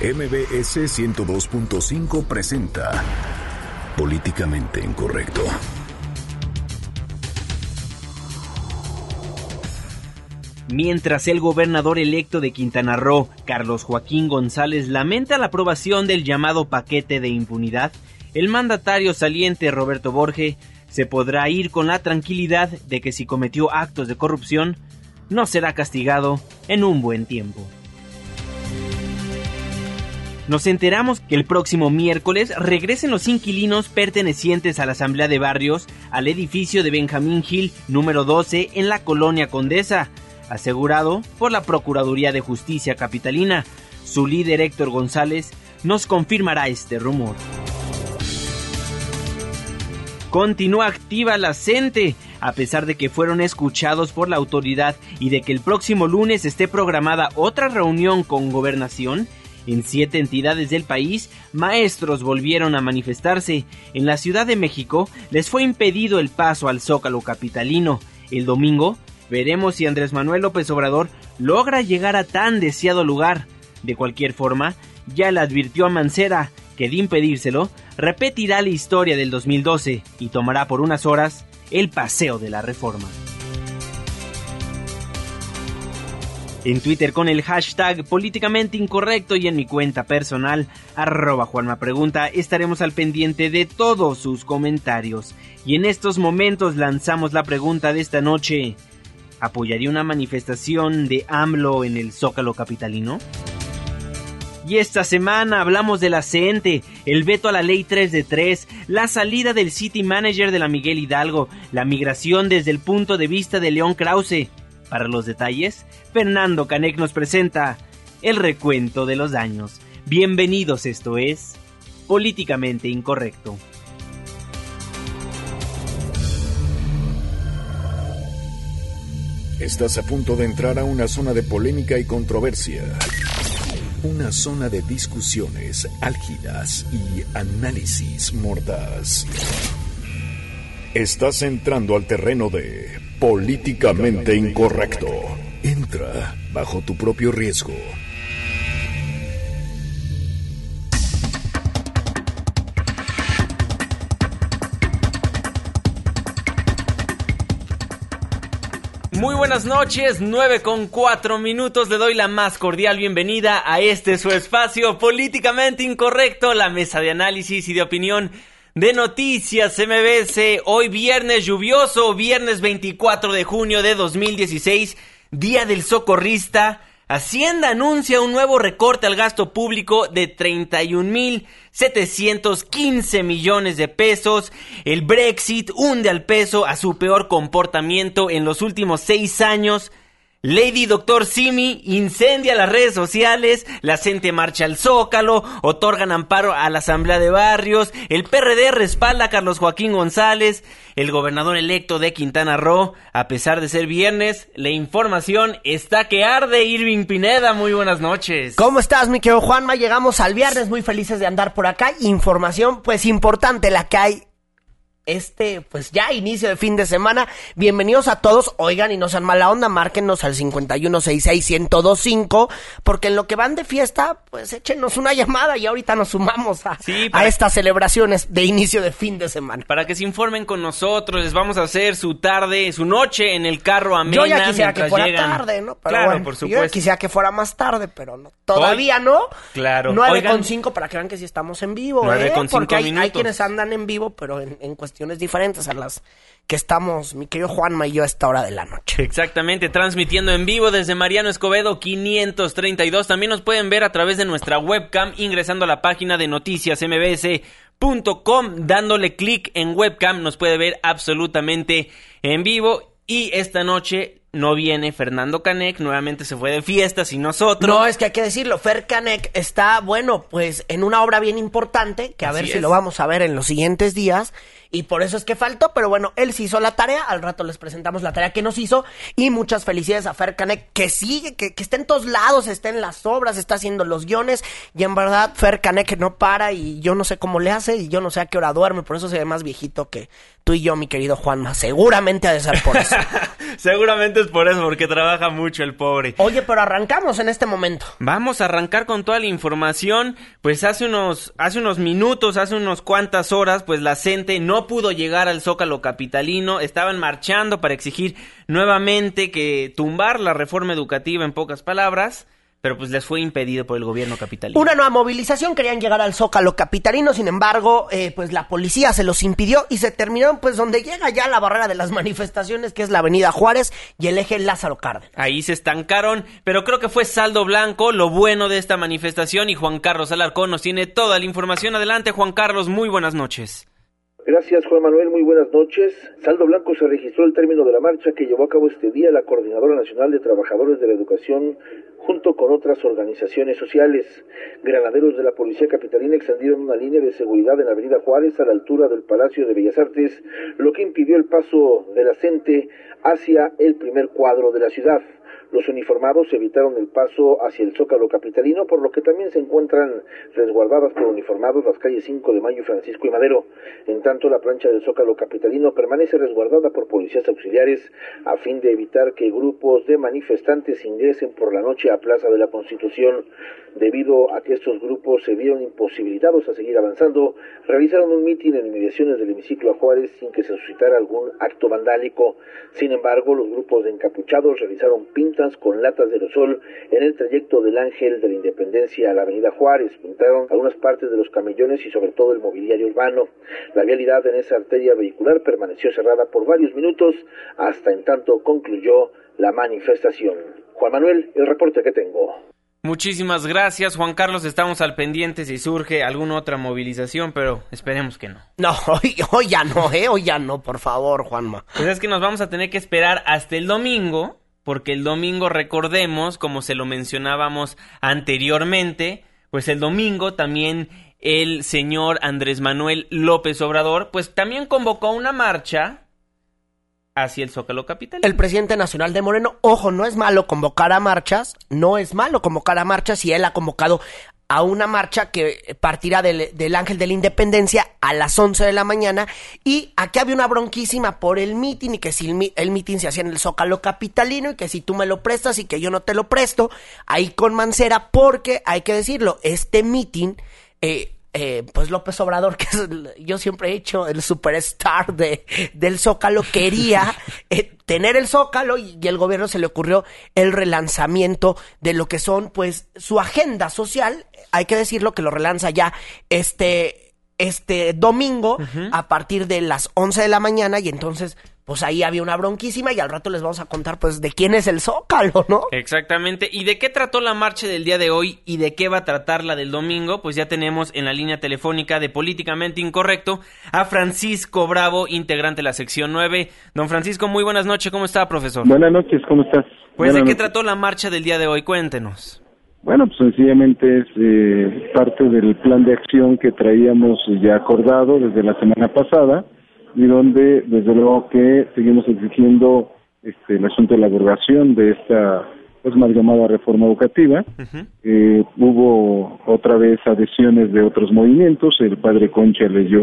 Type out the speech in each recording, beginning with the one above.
MBS 102.5 presenta Políticamente Incorrecto. Mientras el gobernador electo de Quintana Roo, Carlos Joaquín González, lamenta la aprobación del llamado paquete de impunidad, el mandatario saliente Roberto Borge se podrá ir con la tranquilidad de que si cometió actos de corrupción, no será castigado en un buen tiempo. Nos enteramos que el próximo miércoles regresen los inquilinos pertenecientes a la Asamblea de Barrios al edificio de Benjamín Hill número 12 en la colonia Condesa, asegurado por la Procuraduría de Justicia Capitalina. Su líder Héctor González nos confirmará este rumor. Continúa activa la CENTE, a pesar de que fueron escuchados por la autoridad y de que el próximo lunes esté programada otra reunión con gobernación. En siete entidades del país, maestros volvieron a manifestarse. En la Ciudad de México les fue impedido el paso al Zócalo capitalino. El domingo veremos si Andrés Manuel López Obrador logra llegar a tan deseado lugar. De cualquier forma, ya le advirtió a Mancera que de impedírselo, repetirá la historia del 2012 y tomará por unas horas el paseo de la reforma. En Twitter con el hashtag políticamente incorrecto y en mi cuenta personal, arroba Juanma Pregunta, estaremos al pendiente de todos sus comentarios. Y en estos momentos lanzamos la pregunta de esta noche. ¿Apoyaría una manifestación de AMLO en el Zócalo Capitalino? Y esta semana hablamos de la CENTE, el veto a la ley 3 de 3, la salida del City Manager de la Miguel Hidalgo, la migración desde el punto de vista de León Krause. Para los detalles, Fernando Canek nos presenta el recuento de los daños. Bienvenidos, esto es Políticamente Incorrecto. Estás a punto de entrar a una zona de polémica y controversia. Una zona de discusiones álgidas y análisis mordaz. Estás entrando al terreno de políticamente incorrecto. Entra bajo tu propio riesgo. Muy buenas noches, 9 con 4 minutos. Le doy la más cordial bienvenida a este su espacio políticamente incorrecto, la mesa de análisis y de opinión de noticias MBS. Hoy viernes lluvioso, viernes 24 de junio de 2016, Día del Socorrista. Hacienda anuncia un nuevo recorte al gasto público de 31.715 millones de pesos. El Brexit hunde al peso a su peor comportamiento en los últimos seis años. Lady Doctor Simi incendia las redes sociales, la gente marcha al Zócalo, otorgan amparo a la Asamblea de Barrios, el PRD respalda a Carlos Joaquín González, el gobernador electo de Quintana Roo, a pesar de ser viernes, la información está que arde Irving Pineda, muy buenas noches. ¿Cómo estás, mi querido Juanma? Llegamos al viernes muy felices de andar por acá, información pues importante la que hay este, pues ya inicio de fin de semana. Bienvenidos a todos. Oigan y no sean mala onda, márquenos al 51661025, porque en lo que van de fiesta, pues échenos una llamada y ahorita nos sumamos a, a estas celebraciones de inicio de fin de semana. Para que se informen con nosotros, les vamos a hacer su tarde, su noche en el carro amena. Yo ya quisiera que fuera tarde, ¿no? Pero claro, por supuesto. Yo ya quisiera que fuera más tarde, pero no. Todavía no. Claro. 9 con 5 para que vean que sí estamos en vivo, 9 ¿eh? con porque hay, minutos. hay quienes andan en vivo, pero en, en cuestiones diferentes a las que estamos, mi querido Juanma y yo, a esta hora de la noche. Exactamente, transmitiendo en vivo desde Mariano Escobedo 532. También nos pueden ver a través de nuestra webcam ingresando a la página de noticias dándole clic en webcam, nos puede ver absolutamente en vivo. Y esta noche no viene Fernando Canek, nuevamente se fue de fiestas y nosotros. No, es que hay que decirlo, Fer Canek está, bueno, pues en una obra bien importante, que a Así ver si es. lo vamos a ver en los siguientes días. Y por eso es que faltó, pero bueno, él sí hizo la tarea, al rato les presentamos la tarea que nos hizo y muchas felicidades a Fer Canek que sigue, que, que está en todos lados, está en las obras, está haciendo los guiones y en verdad Fer Canek no para y yo no sé cómo le hace y yo no sé a qué hora duerme, por eso se ve más viejito que tú y yo, mi querido Juanma. Seguramente ha de ser por eso. Seguramente es por eso, porque trabaja mucho el pobre. Oye, pero arrancamos en este momento. Vamos a arrancar con toda la información. Pues hace unos, hace unos minutos, hace unos cuantas horas, pues la gente no pudo llegar al Zócalo Capitalino. Estaban marchando para exigir nuevamente que tumbar la reforma educativa, en pocas palabras pero pues les fue impedido por el gobierno capitalino. Una nueva movilización, querían llegar al Zócalo capitalino, sin embargo, eh, pues la policía se los impidió y se terminaron pues donde llega ya la barrera de las manifestaciones, que es la avenida Juárez y el eje Lázaro Cárdenas. Ahí se estancaron, pero creo que fue saldo blanco lo bueno de esta manifestación y Juan Carlos Alarcón nos tiene toda la información. Adelante Juan Carlos, muy buenas noches. Gracias Juan Manuel, muy buenas noches. Saldo Blanco se registró el término de la marcha que llevó a cabo este día la Coordinadora Nacional de Trabajadores de la Educación junto con otras organizaciones sociales. Granaderos de la Policía Capitalina extendieron una línea de seguridad en la Avenida Juárez a la altura del Palacio de Bellas Artes, lo que impidió el paso de la hacia el primer cuadro de la ciudad. Los uniformados evitaron el paso hacia el Zócalo Capitalino, por lo que también se encuentran resguardadas por uniformados las calles 5 de Mayo, Francisco y Madero. En tanto, la plancha del Zócalo Capitalino permanece resguardada por policías auxiliares a fin de evitar que grupos de manifestantes ingresen por la noche a Plaza de la Constitución. Debido a que estos grupos se vieron imposibilitados a seguir avanzando, realizaron un mitin en inmediaciones del hemiciclo a Juárez sin que se suscitara algún acto vandálico. Sin embargo, los grupos de encapuchados realizaron pintas con latas de aerosol en el trayecto del Ángel de la Independencia a la Avenida Juárez. Pintaron algunas partes de los camellones y sobre todo el mobiliario urbano. La vialidad en esa arteria vehicular permaneció cerrada por varios minutos hasta en tanto concluyó la manifestación. Juan Manuel, el reporte que tengo. Muchísimas gracias, Juan Carlos. Estamos al pendiente si surge alguna otra movilización, pero esperemos que no. No, hoy, hoy ya no, ¿eh? Hoy ya no, por favor, Juanma. Pues es que nos vamos a tener que esperar hasta el domingo, porque el domingo, recordemos, como se lo mencionábamos anteriormente, pues el domingo también el señor Andrés Manuel López Obrador, pues también convocó una marcha hacia el Zócalo Capital. El presidente nacional de Moreno, ojo, no es malo convocar a marchas, no es malo convocar a marchas y él ha convocado a una marcha que partirá del, del, Ángel de la Independencia a las 11 de la mañana. Y aquí había una bronquísima por el mitin y que si el, el mitin se hacía en el Zócalo Capitalino y que si tú me lo prestas y que yo no te lo presto, ahí con Mancera porque hay que decirlo, este mitin eh, eh, pues López Obrador, que es, yo siempre he hecho el superstar de, del Zócalo, quería eh, tener el Zócalo y, y, el gobierno se le ocurrió el relanzamiento de lo que son, pues, su agenda social. Hay que decirlo que lo relanza ya este, este domingo uh -huh. a partir de las 11 de la mañana y entonces pues ahí había una bronquísima y al rato les vamos a contar pues de quién es el Zócalo, ¿no? Exactamente. ¿Y de qué trató la marcha del día de hoy y de qué va a tratar la del domingo? Pues ya tenemos en la línea telefónica de Políticamente Incorrecto a Francisco Bravo, integrante de la sección 9. Don Francisco, muy buenas noches. ¿Cómo está, profesor? Buenas noches, ¿cómo estás? Pues buenas de qué noches. trató la marcha del día de hoy, cuéntenos. Bueno, pues sencillamente es eh, parte del plan de acción que traíamos ya acordado desde la semana pasada y donde desde luego que seguimos exigiendo este, el asunto de la abrogación de esta pues mal llamada reforma educativa. Uh -huh. eh, hubo otra vez adhesiones de otros movimientos, el padre Concha leyó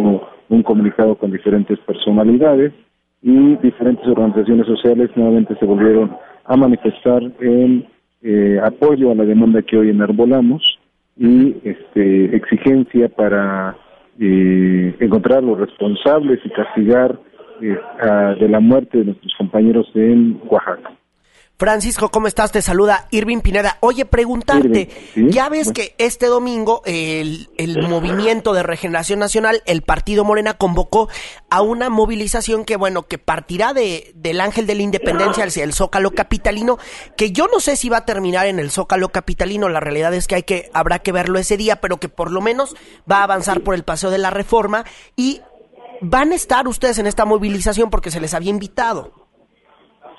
un comunicado con diferentes personalidades y diferentes organizaciones sociales nuevamente se volvieron a manifestar en eh, apoyo a la demanda que hoy enarbolamos y este, exigencia para eh, encontrar los responsables y castigar eh, a, de la muerte de nuestros compañeros en Oaxaca. Francisco, ¿cómo estás? Te saluda Irving Pineda. Oye, preguntarte, ¿sí? ya ves que este domingo el, el, Movimiento de Regeneración Nacional, el Partido Morena, convocó a una movilización que, bueno, que partirá de, del Ángel de la Independencia hacia el Zócalo Capitalino, que yo no sé si va a terminar en el Zócalo Capitalino, la realidad es que, hay que habrá que verlo ese día, pero que por lo menos va a avanzar por el Paseo de la Reforma y van a estar ustedes en esta movilización porque se les había invitado.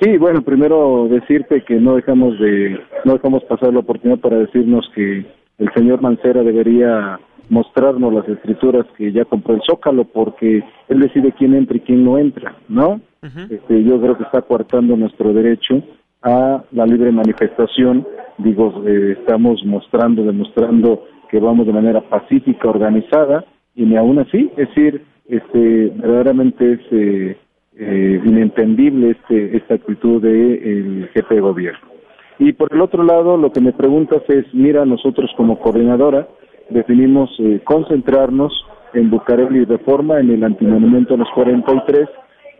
Sí, bueno, primero decirte que no dejamos de no dejamos pasar la oportunidad para decirnos que el señor Mancera debería mostrarnos las escrituras que ya compró el Zócalo, porque él decide quién entra y quién no entra, ¿no? este, yo creo que está coartando nuestro derecho a la libre manifestación. Digo, eh, estamos mostrando, demostrando que vamos de manera pacífica, organizada, y ni aún así, es decir, este, verdaderamente es eh, eh, inentendible este, esta actitud del jefe de gobierno. Y por el otro lado, lo que me preguntas es, mira, nosotros como coordinadora definimos eh, concentrarnos en Bucareli y Reforma, en el antimonumento a los 43,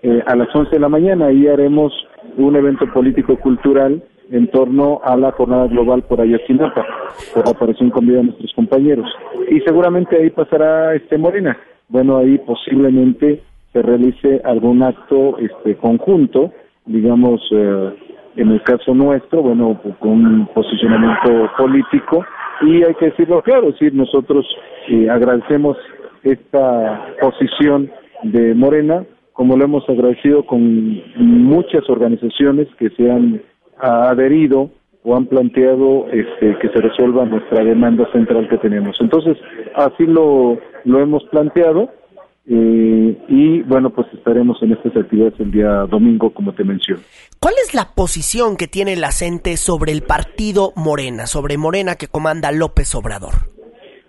eh, a las 11 de la mañana. Ahí haremos un evento político-cultural en torno a la jornada global por Ayotzinapa, por aparición con vida de nuestros compañeros. Y seguramente ahí pasará este Morena. Bueno, ahí posiblemente se realice algún acto este conjunto, digamos, eh, en el caso nuestro, bueno, con un posicionamiento político, y hay que decirlo claro, es decir, nosotros eh, agradecemos esta posición de Morena, como lo hemos agradecido con muchas organizaciones que se han adherido o han planteado este, que se resuelva nuestra demanda central que tenemos. Entonces, así lo, lo hemos planteado eh, y bueno, pues estaremos en estas actividades el día domingo, como te menciono. ¿Cuál es la posición que tiene la CENTE sobre el partido Morena, sobre Morena que comanda López Obrador?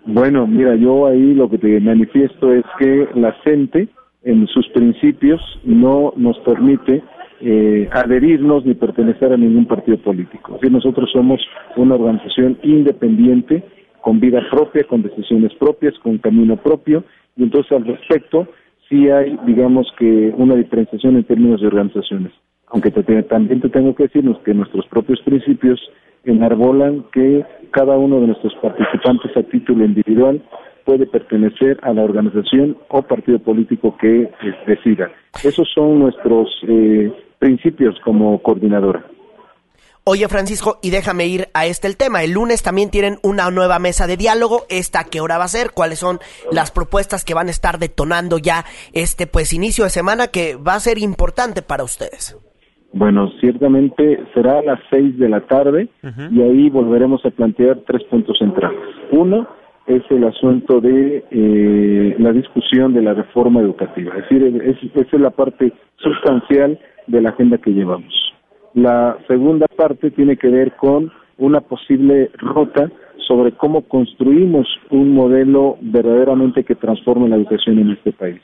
Bueno, mira, yo ahí lo que te manifiesto es que la CENTE, en sus principios, no nos permite eh, adherirnos ni pertenecer a ningún partido político. Nosotros somos una organización independiente, con vida propia, con decisiones propias, con camino propio, y entonces al respecto sí hay, digamos que, una diferenciación en términos de organizaciones. Aunque también te tengo que decirnos que nuestros propios principios enarbolan que cada uno de nuestros participantes a título individual puede pertenecer a la organización o partido político que eh, decida. Esos son nuestros eh, principios como coordinadora. Oye, Francisco, y déjame ir a este el tema. El lunes también tienen una nueva mesa de diálogo. ¿Esta qué hora va a ser? ¿Cuáles son las propuestas que van a estar detonando ya este pues inicio de semana que va a ser importante para ustedes? Bueno, ciertamente será a las seis de la tarde y ahí volveremos a plantear tres puntos centrales. Uno es el asunto de eh, la discusión de la reforma educativa. Es decir, esa es la parte sustancial de la agenda que llevamos. La segunda parte tiene que ver con una posible ruta sobre cómo construimos un modelo verdaderamente que transforme la educación en este país.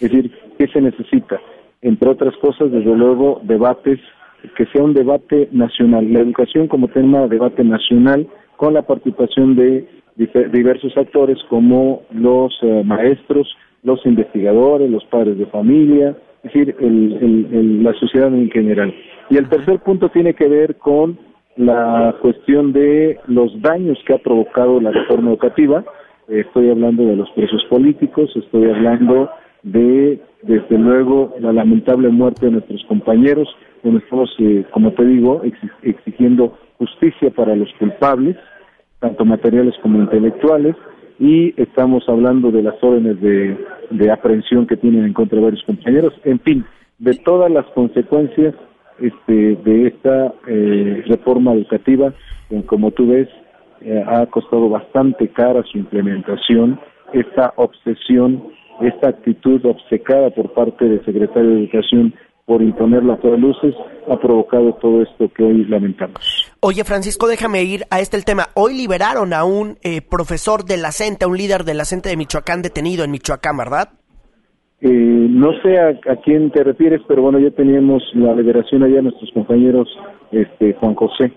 Es decir, ¿qué se necesita? Entre otras cosas, desde luego, debates, que sea un debate nacional. La educación como tema de debate nacional con la participación de diversos actores como los eh, maestros, los investigadores, los padres de familia, es decir, la sociedad en general. Y el tercer punto tiene que ver con la cuestión de los daños que ha provocado la reforma educativa. Estoy hablando de los presos políticos, estoy hablando de, desde luego, la lamentable muerte de nuestros compañeros, donde estamos, eh, como te digo, exigiendo justicia para los culpables, tanto materiales como intelectuales, y estamos hablando de las órdenes de, de aprehensión que tienen en contra de varios compañeros, en fin, de todas las consecuencias este, de esta eh, reforma educativa, que como tú ves, eh, ha costado bastante cara su implementación, esta obsesión, esta actitud obcecada por parte del secretario de Educación por imponerla a todas luces, ha provocado todo esto que hoy lamentamos. Oye, Francisco, déjame ir a este el tema. Hoy liberaron a un eh, profesor de la CENTE, a un líder de la CENTE de Michoacán detenido en Michoacán, ¿verdad? Eh, no sé a, quién te refieres, pero bueno, ya teníamos la liberación allá de nuestros compañeros, este, Juan José.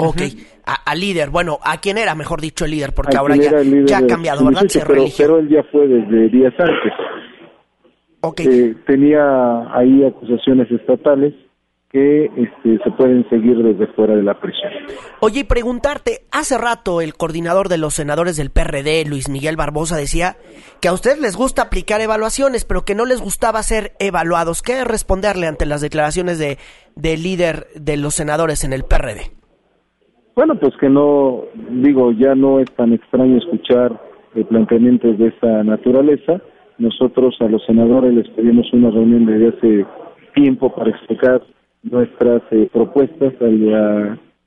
Ok, a, líder, bueno, ¿a quién era, mejor dicho, el líder? Porque ahora ya, ha cambiado, ¿verdad? pero, pero, él ya fue desde días antes. Okay. Eh, tenía ahí acusaciones estatales que este, se pueden seguir desde fuera de la prisión. Oye, y preguntarte, hace rato el coordinador de los senadores del PRD, Luis Miguel Barbosa, decía que a ustedes les gusta aplicar evaluaciones, pero que no les gustaba ser evaluados. ¿Qué responderle ante las declaraciones de, del líder de los senadores en el PRD? Bueno, pues que no, digo, ya no es tan extraño escuchar eh, planteamientos de esta naturaleza. Nosotros a los senadores les pedimos una reunión desde hace tiempo para explicar nuestras eh, propuestas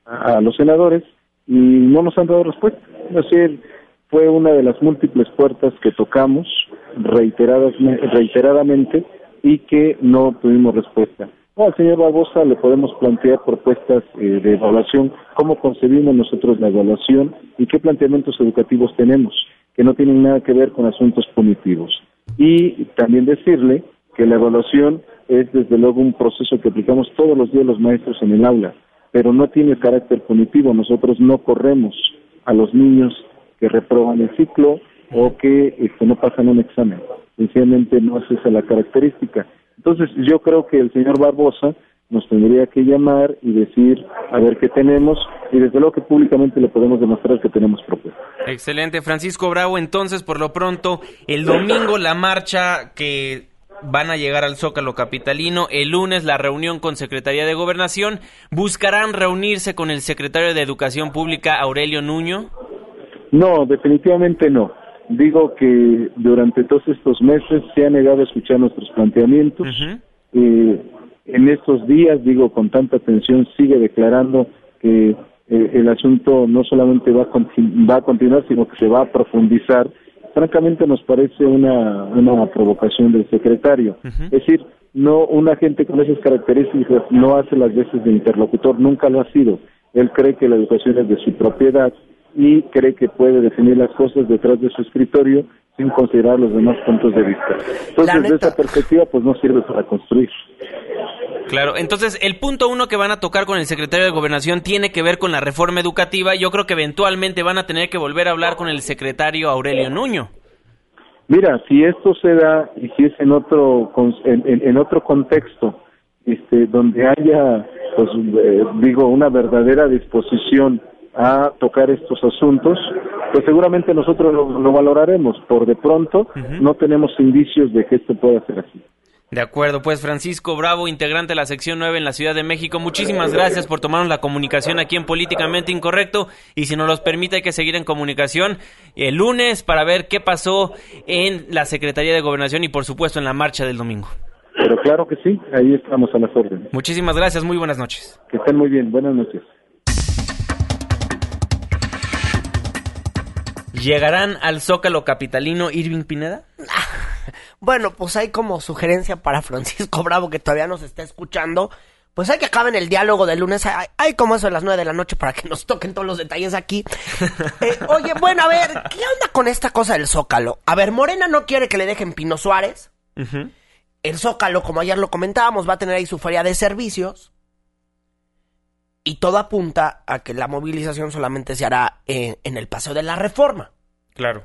a, los senadores y no nos han dado respuesta. Es decir, fue una de las múltiples puertas que tocamos reiteradas, reiteradamente y que no tuvimos respuesta. al señor Barbosa le podemos plantear propuestas eh, de evaluación, cómo concebimos nosotros la evaluación y qué planteamientos educativos tenemos, que no tienen nada que ver con asuntos punitivos. Y también decirle que la evaluación es desde luego un proceso que aplicamos todos los días los maestros en el aula, pero no tiene carácter punitivo. Nosotros no corremos a los niños que reproban el ciclo o que este, no pasan un examen. Sencillamente no es esa la característica. Entonces yo creo que el señor Barbosa nos tendría que llamar y decir a ver qué tenemos y desde luego que públicamente le podemos demostrar que tenemos propuestas. Excelente, Francisco Bravo. Entonces, por lo pronto, el domingo la marcha que van a llegar al Zócalo Capitalino. El lunes la reunión con Secretaría de Gobernación. ¿Buscarán reunirse con el secretario de Educación Pública, Aurelio Nuño? No, definitivamente no. Digo que durante todos estos meses se ha negado a escuchar nuestros planteamientos. eh, en estos días, digo, con tanta atención, sigue declarando que eh, el asunto no solamente va a, va a continuar, sino que se va a profundizar francamente nos parece una, una provocación del secretario. Es decir, no una gente con esas características no hace las veces de interlocutor, nunca lo ha sido. Él cree que la educación es de su propiedad y cree que puede definir las cosas detrás de su escritorio sin considerar los demás puntos de vista. Entonces, desde esa perspectiva, pues no sirve para construir. Claro, entonces el punto uno que van a tocar con el secretario de Gobernación tiene que ver con la reforma educativa. Yo creo que eventualmente van a tener que volver a hablar con el secretario Aurelio Nuño. Mira, si esto se da y si es en otro en, otro contexto, este, donde haya, pues eh, digo, una verdadera disposición a tocar estos asuntos, pues seguramente nosotros lo, valoraremos. Por de pronto, no tenemos indicios de que esto pueda ser así. De acuerdo, pues Francisco Bravo, integrante de la sección 9 en la Ciudad de México, muchísimas gracias por tomarnos la comunicación aquí en Políticamente Incorrecto y si nos los permite hay que seguir en comunicación el lunes para ver qué pasó en la Secretaría de Gobernación y por supuesto en la marcha del domingo. Pero claro que sí, ahí estamos a las órdenes. Muchísimas gracias, muy buenas noches. Que estén muy bien, buenas noches. ¿Llegarán al Zócalo Capitalino Irving Pineda? Bueno, pues hay como sugerencia para Francisco Bravo que todavía nos está escuchando. Pues hay que acaben el diálogo del lunes. Hay, como eso a las nueve de la noche para que nos toquen todos los detalles aquí. Eh, oye, bueno, a ver, ¿qué onda con esta cosa del Zócalo? A ver, Morena no quiere que le dejen Pino Suárez. El Zócalo, como ayer lo comentábamos, va a tener ahí su feria de servicios. Y todo apunta a que la movilización solamente se hará en, en el Paseo de la Reforma. Claro.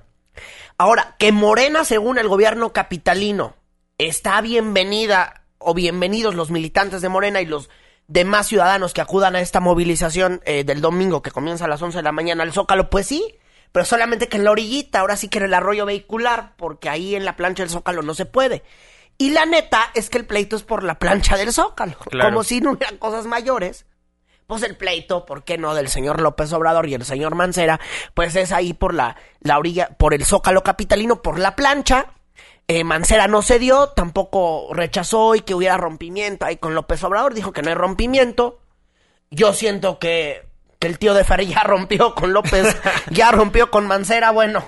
Ahora, que Morena, según el gobierno capitalino, está bienvenida o bienvenidos los militantes de Morena y los demás ciudadanos que acudan a esta movilización eh, del domingo que comienza a las 11 de la mañana al Zócalo, pues sí, pero solamente que en la orillita, ahora sí que en el arroyo vehicular, porque ahí en la plancha del Zócalo no se puede. Y la neta es que el pleito es por la plancha del Zócalo, como si no hubieran cosas mayores pues el pleito, ¿por qué no? Del señor López Obrador y el señor Mancera, pues es ahí por la, la orilla, por el zócalo capitalino, por la plancha. Eh, Mancera no se dio, tampoco rechazó y que hubiera rompimiento ahí con López Obrador, dijo que no hay rompimiento. Yo siento que, que el tío de Fer ya rompió con López, ya rompió con Mancera, bueno.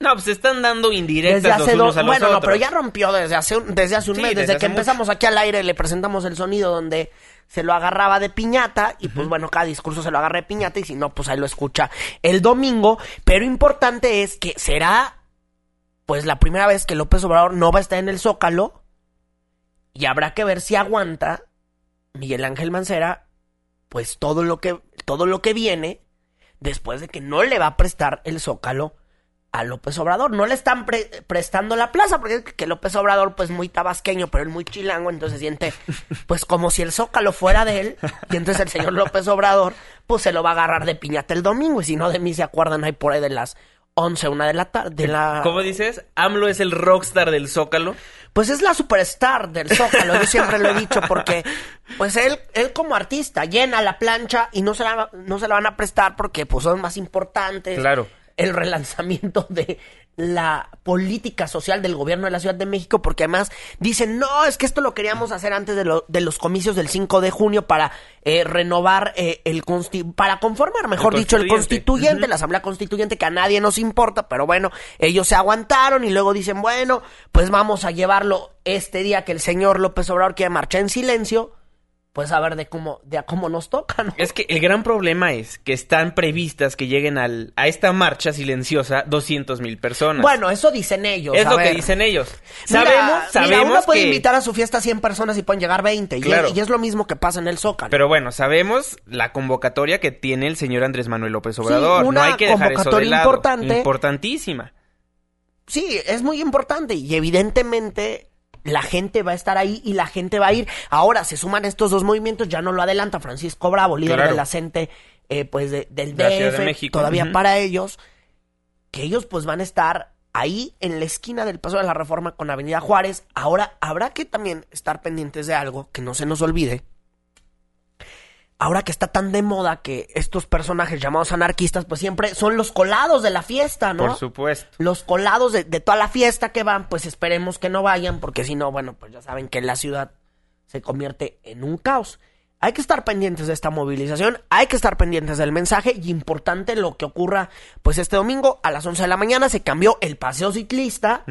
No, pues se están dando indirectas desde hace dos, Bueno, no, pero ya rompió desde hace un, desde hace un mes, desde, que empezamos aquí al aire le presentamos el sonido donde se lo agarraba de piñata y pues bueno, cada discurso se lo agarra de piñata y si no, pues ahí lo escucha el domingo. Pero importante es que será pues la primera vez que López Obrador no va a estar en el Zócalo y habrá que ver si aguanta Miguel Ángel Mancera pues todo lo que todo lo que viene después de que no le va a prestar el Zócalo a López Obrador. No le están prestando la plaza, porque es que López Obrador, pues muy tabasqueño, pero él muy chilango, entonces siente, pues como si el zócalo fuera de él, y entonces el señor López Obrador, pues se lo va a agarrar de piñata el domingo, y si no de mí se acuerdan ahí por ahí de las 11, una de la tarde. La... ¿Cómo dices? ¿AMLO es el rockstar del Zócalo? Pues es la superstar del Zócalo, yo siempre lo he dicho, porque pues él, él como artista llena la plancha y no se la, no se la van a prestar porque pues son más importantes. Claro el relanzamiento de la política social del gobierno de la Ciudad de México, porque además dicen, no, es que esto lo queríamos hacer antes de, lo- de los comicios del 5 de junio para eh, renovar eh, el para conformar, mejor El dicho, el constituyente. constituyente, la asamblea constituyente, que a nadie nos importa, pero bueno, ellos se aguantaron y luego dicen, bueno, pues vamos a llevarlo este día que el señor López Obrador quiere marchar en silencio, pues a ver de cómo, de a cómo nos toca, ¿no? Es que el gran problema es que están previstas que lleguen al, a esta marcha silenciosa 200 mil personas. Bueno, eso dicen ellos. es a lo ver. que dicen ellos. Mira, Sabemos, mira, sabemos uno puede invitar a su fiesta a 100 personas y pueden llegar 20. y- Claro. Y, es lo mismo que pasa en el Zócalo. Pero bueno, sabemos la convocatoria que tiene el señor Andrés Manuel López Obrador. una no hay que dejar eso de convocatoria lado. importante. Importantísima. Sí, es muy importante y evidentemente la gente va a estar ahí y la gente va a ir. Ahora se suman estos dos movimientos, ya no lo adelanta Francisco Bravo, líder Claro. de la CENTE, eh, pues de- del de DF, México. todavía para ellos, que ellos pues van a estar ahí en la esquina del Paso de la Reforma con Avenida Juárez. Ahora habrá que también estar pendientes de algo que no se nos olvide. Ahora que está tan de moda que estos personajes llamados anarquistas, pues siempre son los colados de la fiesta, ¿no? Por supuesto. los colados de, de toda la fiesta que van, pues esperemos que no vayan, porque si no, bueno, pues ya saben que la ciudad se convierte en un caos. Hay que estar pendientes de esta movilización, hay que estar pendientes del mensaje y importante lo que ocurra, pues este domingo a las 11 de la mañana se cambió el paseo ciclista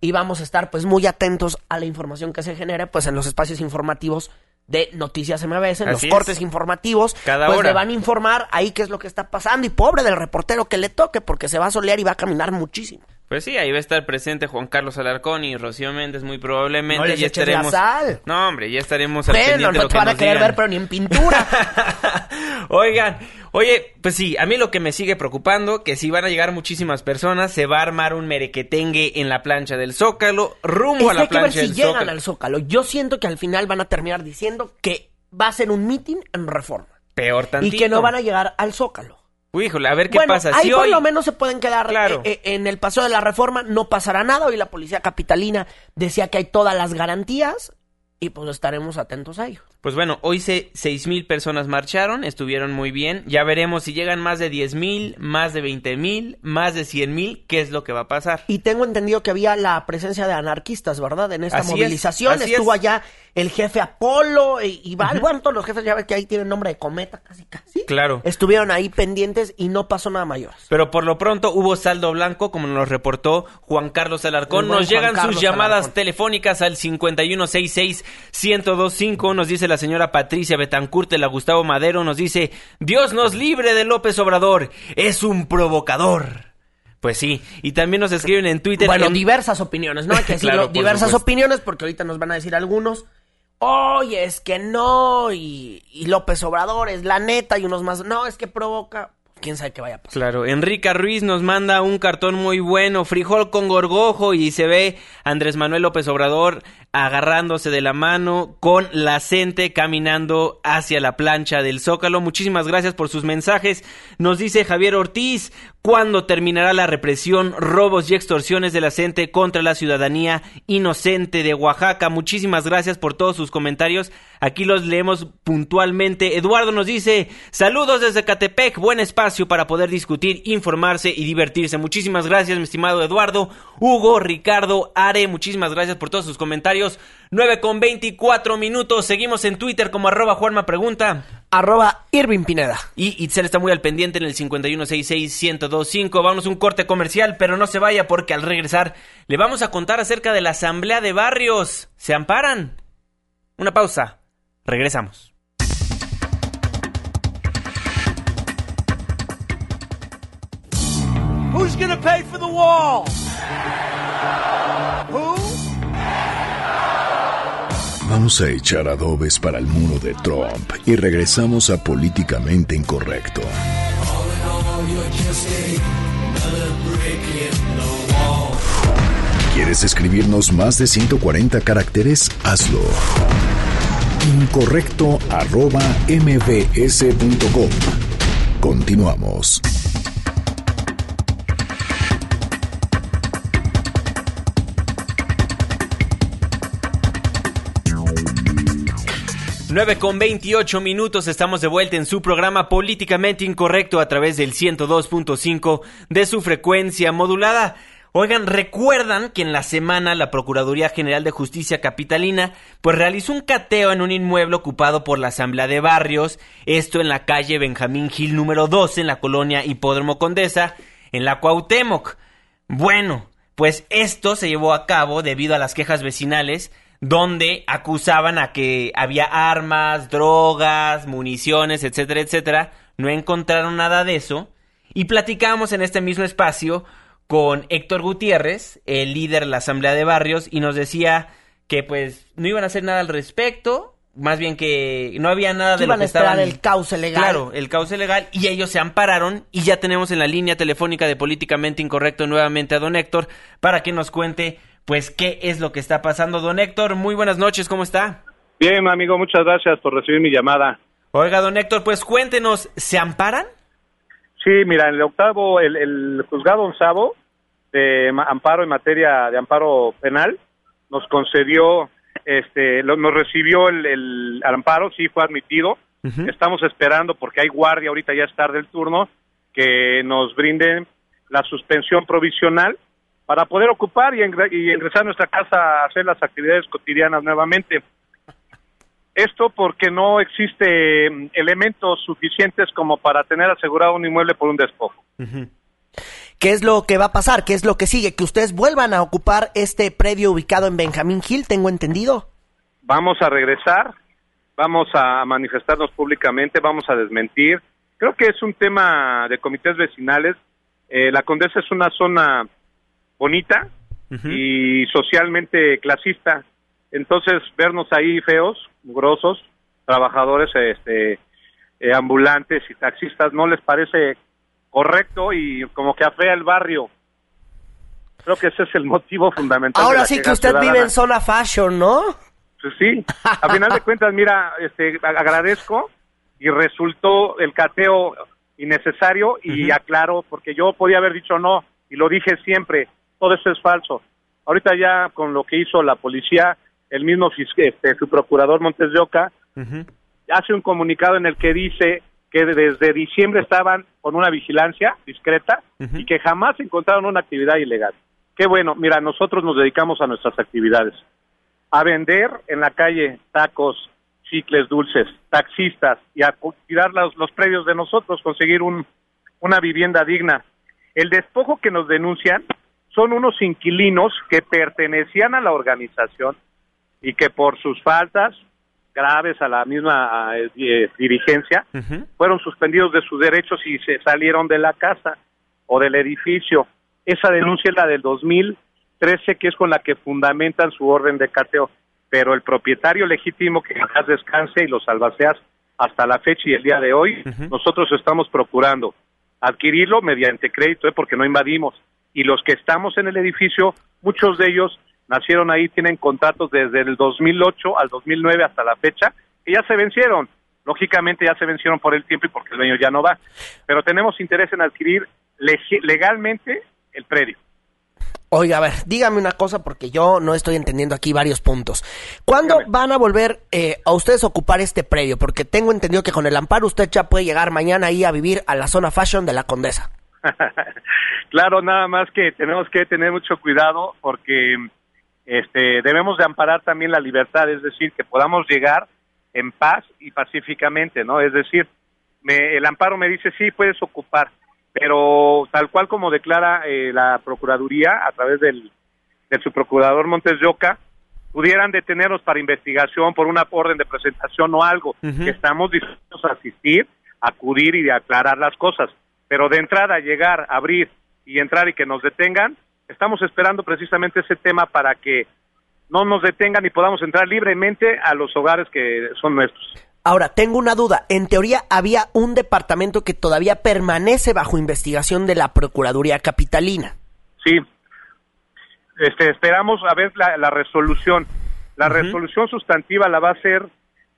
y vamos a estar pues muy atentos a la información que se genere pues en los espacios informativos de Noticias MBS, en los es. cortes informativos, Cada pues hora. le van a informar ahí qué es lo que está pasando y pobre del reportero que le toque porque se va a solear y va a caminar muchísimo. Pues sí, ahí va a estar presente Juan Carlos Alarcón y Rocío Méndez muy probablemente. No les ya eches la estaremos. sal. No, hombre, ya estaremos al Bueno, pendiente de no lo te van a querer digan. ver, pero ni en pintura. Oigan, oye, pues sí, a mí lo que me sigue preocupando, que si van a llegar muchísimas personas, se va a armar un merequetengue en la plancha del Zócalo, rumbo es a la hay que ver plancha si del llegan Zócalo. al Zócalo. Yo siento que al final van a terminar diciendo que va a ser un meeting en reforma. Peor tantito. Y que no van a llegar al Zócalo. Híjole, a ver qué bueno, pasa. ahí Si por hoy... lo menos se pueden quedar Claro. eh, eh, en el paseo de la reforma, no pasará nada. Hoy la policía capitalina decía que hay todas las garantías y pues estaremos atentos a ello. Pues bueno, hoy se seis mil personas marcharon, estuvieron muy bien. Ya veremos si llegan más de diez mil, más de veinte mil, más de cien mil, qué es lo que va a pasar. Y tengo entendido que había la presencia de anarquistas, ¿verdad? En esta Así movilización. Estuvo es. allá el jefe Apolo y, y varios- bueno, todos los jefes ya ves que ahí tienen nombre de cometa casi casi. Claro. Estuvieron ahí pendientes y no pasó nada mayores. Pero por lo pronto hubo saldo blanco, como nos reportó Juan Carlos Alarcón. Nos Juan llegan Carlos sus llamadas Alarcón. telefónicas al 5166-1025. Nos dice la señora Patricia Betancourt la Gustavo Madero. Nos dice, Dios nos libre de López Obrador. Es un provocador. Pues sí, y también nos escriben en Twitter. Bueno, en- diversas opiniones, ¿no? Hay que decirlo, Claro, diversas supuesto. opiniones porque ahorita nos van a decir algunos. Oye, es que no, y, López Obrador es la neta, y unos más, no, es que provoca, quién sabe qué vaya a pasar. Claro, Enrica Ruiz nos manda un cartón muy bueno, frijol con gorgojo y se ve Andrés Manuel López Obrador agarrándose de la mano con la gente caminando hacia la plancha del Zócalo. Muchísimas gracias por sus mensajes. Nos dice Javier Ortiz, ¿cuándo terminará la represión, robos y extorsiones de la gente contra la ciudadanía inocente de Oaxaca? Muchísimas gracias por todos sus comentarios. Aquí los leemos puntualmente. Eduardo nos dice, saludos desde Catepec, buen espacio para poder discutir, informarse y divertirse. Muchísimas gracias, mi estimado Eduardo. Hugo, Ricardo, Are, muchísimas gracias por todos sus comentarios. 9 con 24 minutos. Seguimos en Twitter como arroba Juanma Pregunta. Arroba Irving Pineda. Y Itzel está muy al pendiente en el 5166-1025. Vamos a un corte comercial, pero no se vaya porque al regresar le vamos a contar acerca de la asamblea de barrios. ¿Se amparan? Una pausa. Regresamos. Who's gonna pay for the wall? Who? A echar adobes para el muro de Trump y regresamos a Políticamente Incorrecto. ¿Quieres escribirnos más de 140 caracteres? Hazlo. Incorrecto arroba mbs.com. Continuamos. 9 con 28 minutos, estamos de vuelta en su programa Políticamente Incorrecto a través del 102.5 de su frecuencia modulada. Oigan, recuerdan que en la semana la Procuraduría General de Justicia Capitalina pues realizó un cateo en un inmueble ocupado por la Asamblea de Barrios, esto en la calle Benjamín Gil número 12 en la colonia Hipódromo Condesa, en la Cuauhtémoc. Bueno, pues esto se llevó a cabo debido a las quejas vecinales donde acusaban a que había armas, drogas, municiones, etcétera, etcétera. No encontraron nada de eso. Y platicamos en este mismo espacio con Héctor Gutiérrez, el líder de la Asamblea de Barrios, y nos decía que pues no iban a hacer nada al respecto, más bien que no había nada de lo que a esperar el cauce legal. Claro, el cauce legal y ellos se ampararon y ya tenemos en la línea telefónica de políticamente incorrecto nuevamente a don Héctor para que nos cuente pues qué es lo que está pasando. Don Héctor, muy buenas noches, ¿cómo está? Bien, amigo, muchas gracias por recibir mi llamada. Oiga, don Héctor, pues cuéntenos, ¿se amparan? Sí, mira, en el octavo, el, el juzgado onzavo de amparo en materia de amparo penal nos concedió, este, lo, nos recibió el, el, amparo, sí fue admitido. Estamos esperando, porque hay guardia, ahorita ya es tarde el turno, que nos brinden la suspensión provisional para poder ocupar y, ingresar a nuestra casa a hacer las actividades cotidianas nuevamente. Esto porque no existe mm, elementos suficientes como para tener asegurado un inmueble por un despojo. ¿Qué es lo que va a pasar? ¿Qué es lo que sigue? Que ustedes vuelvan a ocupar este predio ubicado en Benjamín Hill, tengo entendido. Vamos a regresar, vamos a manifestarnos públicamente, vamos a desmentir. Creo que es un tema de comités vecinales. Eh, la Condesa es una zona bonita y socialmente clasista. Entonces, vernos ahí feos, mugrosos, trabajadores este, eh, ambulantes y taxistas no les parece correcto y como que afea el barrio. Creo que ese es el motivo fundamental. Ahora sí que usted vive en zona fashion, ¿no? Pues sí, a final de cuentas, mira, este, agradezco y resultó el cateo innecesario y aclaro, porque yo podía haber dicho no, y lo dije siempre, todo eso es falso. Ahorita ya con lo que hizo la policía, el mismo este, su procurador Montes de Oca, hace un comunicado en el que dice que desde diciembre estaban con una vigilancia discreta y que jamás encontraron una actividad ilegal. Qué bueno, mira, nosotros nos dedicamos a nuestras actividades, a vender en la calle tacos, chicles dulces, taxistas y a cuidar los, los predios de nosotros, conseguir un, una vivienda digna. El despojo que nos denuncian son unos inquilinos que pertenecían a la organización y que por sus faltas graves a la misma eh, dirigencia fueron suspendidos de sus derechos y se salieron de la casa o del edificio. Esa denuncia es la del 2013, que es con la que fundamentan su orden de cateo. Pero el propietario legítimo que jamás descanse y los albaceas hasta la fecha y el día de hoy, nosotros estamos procurando adquirirlo mediante crédito, ¿eh? porque no invadimos. Y los que estamos en el edificio, muchos de ellos nacieron ahí, tienen contratos desde el 2008 al 2009 hasta la fecha, que ya se vencieron. Lógicamente ya se vencieron por el tiempo y porque el dueño ya no va. Pero tenemos interés en adquirir legalmente el predio. Oiga, a ver, dígame una cosa porque yo no estoy entendiendo aquí varios puntos. ¿Cuándo van a volver eh, a ustedes a ocupar este predio? Porque tengo entendido que con el amparo usted ya puede llegar mañana ahí a vivir a la zona fashion de la Condesa. claro, nada más que tenemos que tener mucho cuidado porque este, debemos de amparar también la libertad, es decir, que podamos llegar en paz y pacíficamente, ¿no? Es decir, me, el amparo me dice, sí, puedes ocupar, pero tal cual como declara eh, la Procuraduría a través del, de su procurador Montes de Oca, pudieran detenernos para investigación por una orden de presentación o algo, que estamos dispuestos a asistir, acudir y de aclarar las cosas, pero de entrada llegar, abrir y entrar y que nos detengan, Estamos esperando precisamente ese tema para que no nos detengan y podamos entrar libremente a los hogares que son nuestros. Ahora, tengo una duda. En teoría había un departamento que todavía permanece bajo investigación de la Procuraduría Capitalina. Sí. Este, esperamos a ver la, resolución. La resolución sustantiva la va a hacer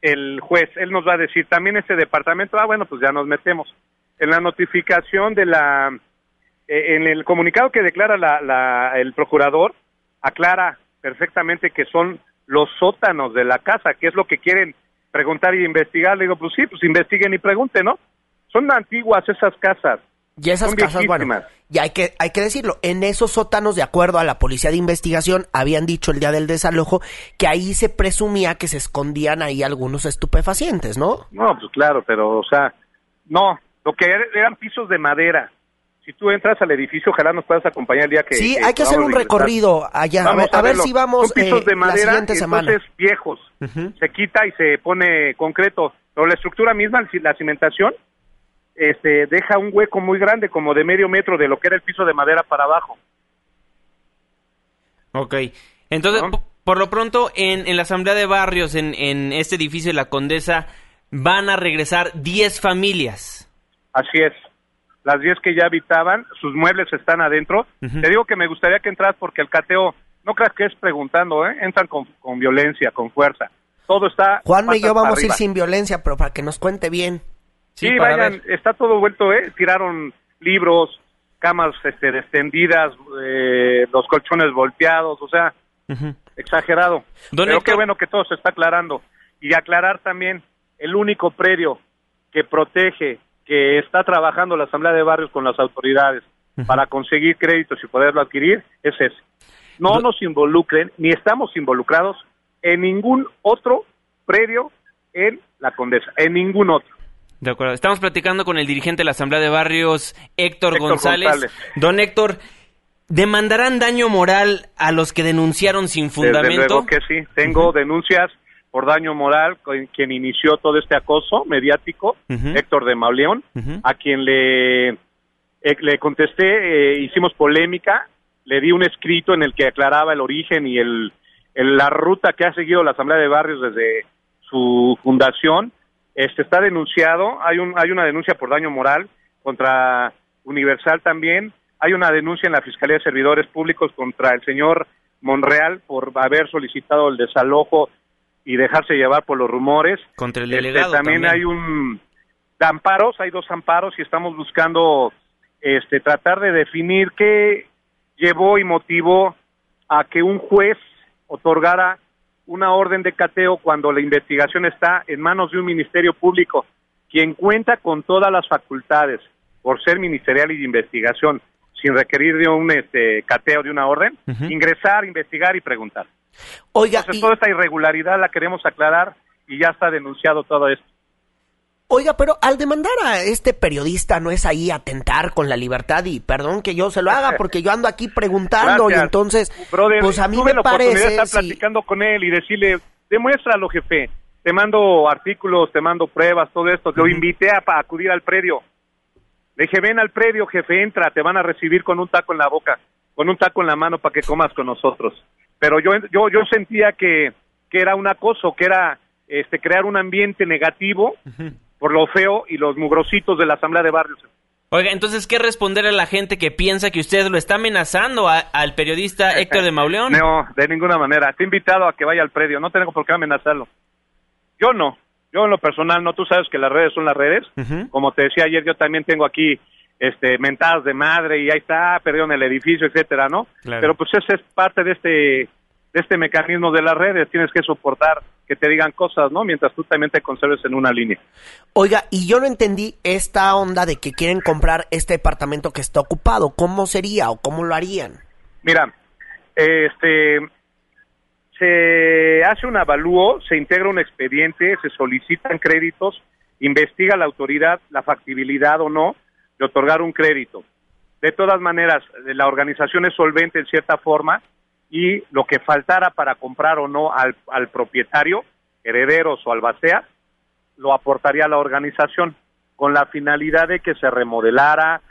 el juez. Él nos va a decir también ese departamento, ah, bueno, pues ya nos metemos. En la notificación de la eh, en el comunicado que declara la, el procurador, aclara perfectamente que son los sótanos de la casa, que es lo que quieren preguntar y investigar. Le digo, pues sí, pues investiguen y pregunten, ¿no? Son antiguas esas casas. Y esas Son casas, bueno, y hay que, hay que decirlo, en esos sótanos, de acuerdo a la policía de investigación, habían dicho el día del desalojo que ahí se presumía que se escondían ahí algunos estupefacientes, ¿no? No, pues claro, pero, o sea, no, lo que er- eran pisos de madera. Si tú entras al edificio, ojalá nos puedas acompañar el día que... sí, hay que hacer un recorrido allá, a Vamos ver, a ver si vamos Son pisos eh, de la madera, siguiente semana. entonces viejos. Se quita y se pone concreto. Pero la estructura misma, la cimentación, este, deja un hueco muy grande, como de medio metro de lo que era el piso de madera para abajo. Ok. Entonces, por lo pronto, en, en la Asamblea de Barrios, en, en este edificio de la Condesa, van a regresar 10 familias. Así es. Las 10 que ya habitaban, sus muebles están adentro. Te digo que me gustaría que entras porque el cateo, no creas que es preguntando, ¿eh? Entran con, con violencia, con fuerza. Todo está... Juanma y yo vamos para a ir arriba. sin violencia, pero para que nos cuente bien. Sí, vayan, ver. está todo vuelto, ¿eh? Tiraron libros, camas este, extendidas, eh, los colchones volteados, o sea, exagerado. Don Pero Héctor- qué bueno que todo se está aclarando. Y aclarar también, el único predio que protege, que está trabajando la Asamblea de Barrios con las autoridades para conseguir créditos y poderlo adquirir, es ese. No nos involucren, ni estamos involucrados en ningún otro predio en la Condesa, en ningún otro. De acuerdo. Estamos platicando con el dirigente de la Asamblea de Barrios, Héctor, Héctor González. González. Don Héctor, ¿demandarán daño moral a los que denunciaron sin Desde fundamento? luego que sí. Tengo denuncias por daño moral quien inició todo este acoso mediático. Héctor de Mauleón, a quien le, eh, le contesté, eh, hicimos polémica, le di un escrito en el que aclaraba el origen y el, el- la ruta que ha seguido la Asamblea de Barrios desde su fundación. Este está denunciado, hay un hay una denuncia por daño moral contra Universal también, hay una denuncia en la Fiscalía de Servidores Públicos contra el señor Monreal por haber solicitado el desalojo y dejarse llevar por los rumores. Contra el Este, delegado también, también. hay un de amparos, hay dos amparos y estamos buscando este tratar de definir qué llevó y motivó a que un juez otorgara una orden de cateo cuando la investigación está en manos de un ministerio público, quien cuenta con todas las facultades por ser ministerial y de investigación, sin requerir de un este, cateo de una orden, ingresar, investigar y preguntar. Oiga, Entonces, y- toda esta irregularidad la queremos aclarar y ya está denunciado todo esto. Oiga, pero al demandar a este periodista no es ahí atentar con la libertad y perdón que yo se lo haga porque yo ando aquí preguntando y entonces Brother, pues a mí tuve me la oportunidad de parece estar platicando con él y decirle, demuéstralo, jefe. Te mando artículos, te mando pruebas, todo esto. Lo invité a, a acudir al predio. Le dije, ven al predio, jefe, entra, te van a recibir con un taco en la boca, con un taco en la mano para que comas con nosotros. Pero yo, yo, yo sentía que, que era un acoso, que era este, crear un ambiente negativo por lo feo y los mugrositos de la Asamblea de Barrios. Oiga, entonces, ¿qué responder a la gente que piensa que usted lo está amenazando a- al periodista Héctor de Mauleón? No, de ninguna manera. Te he invitado a que vaya al predio. No tengo por qué amenazarlo. Yo no. Yo en lo personal no. Tú sabes que las redes son las redes. Como te decía ayer, yo también tengo aquí este mentadas de madre y ahí está, perdieron el edificio, etcétera, ¿no? Claro. Pero pues ese es parte de este de este mecanismo de las redes. Tienes que soportar que te digan cosas, ¿no? Mientras tú también te conserves en una línea. Oiga, y yo no entendí esta onda de que quieren comprar este departamento que está ocupado. ¿Cómo sería o cómo lo harían? Mira, este se hace un avalúo, se integra un expediente, se solicitan créditos, investiga la autoridad la factibilidad o no de otorgar un crédito. De todas maneras, la organización es solvente en cierta forma y lo que faltara para comprar o no al, al propietario, herederos o albaceas, lo aportaría a la organización con la finalidad de que se remodelara,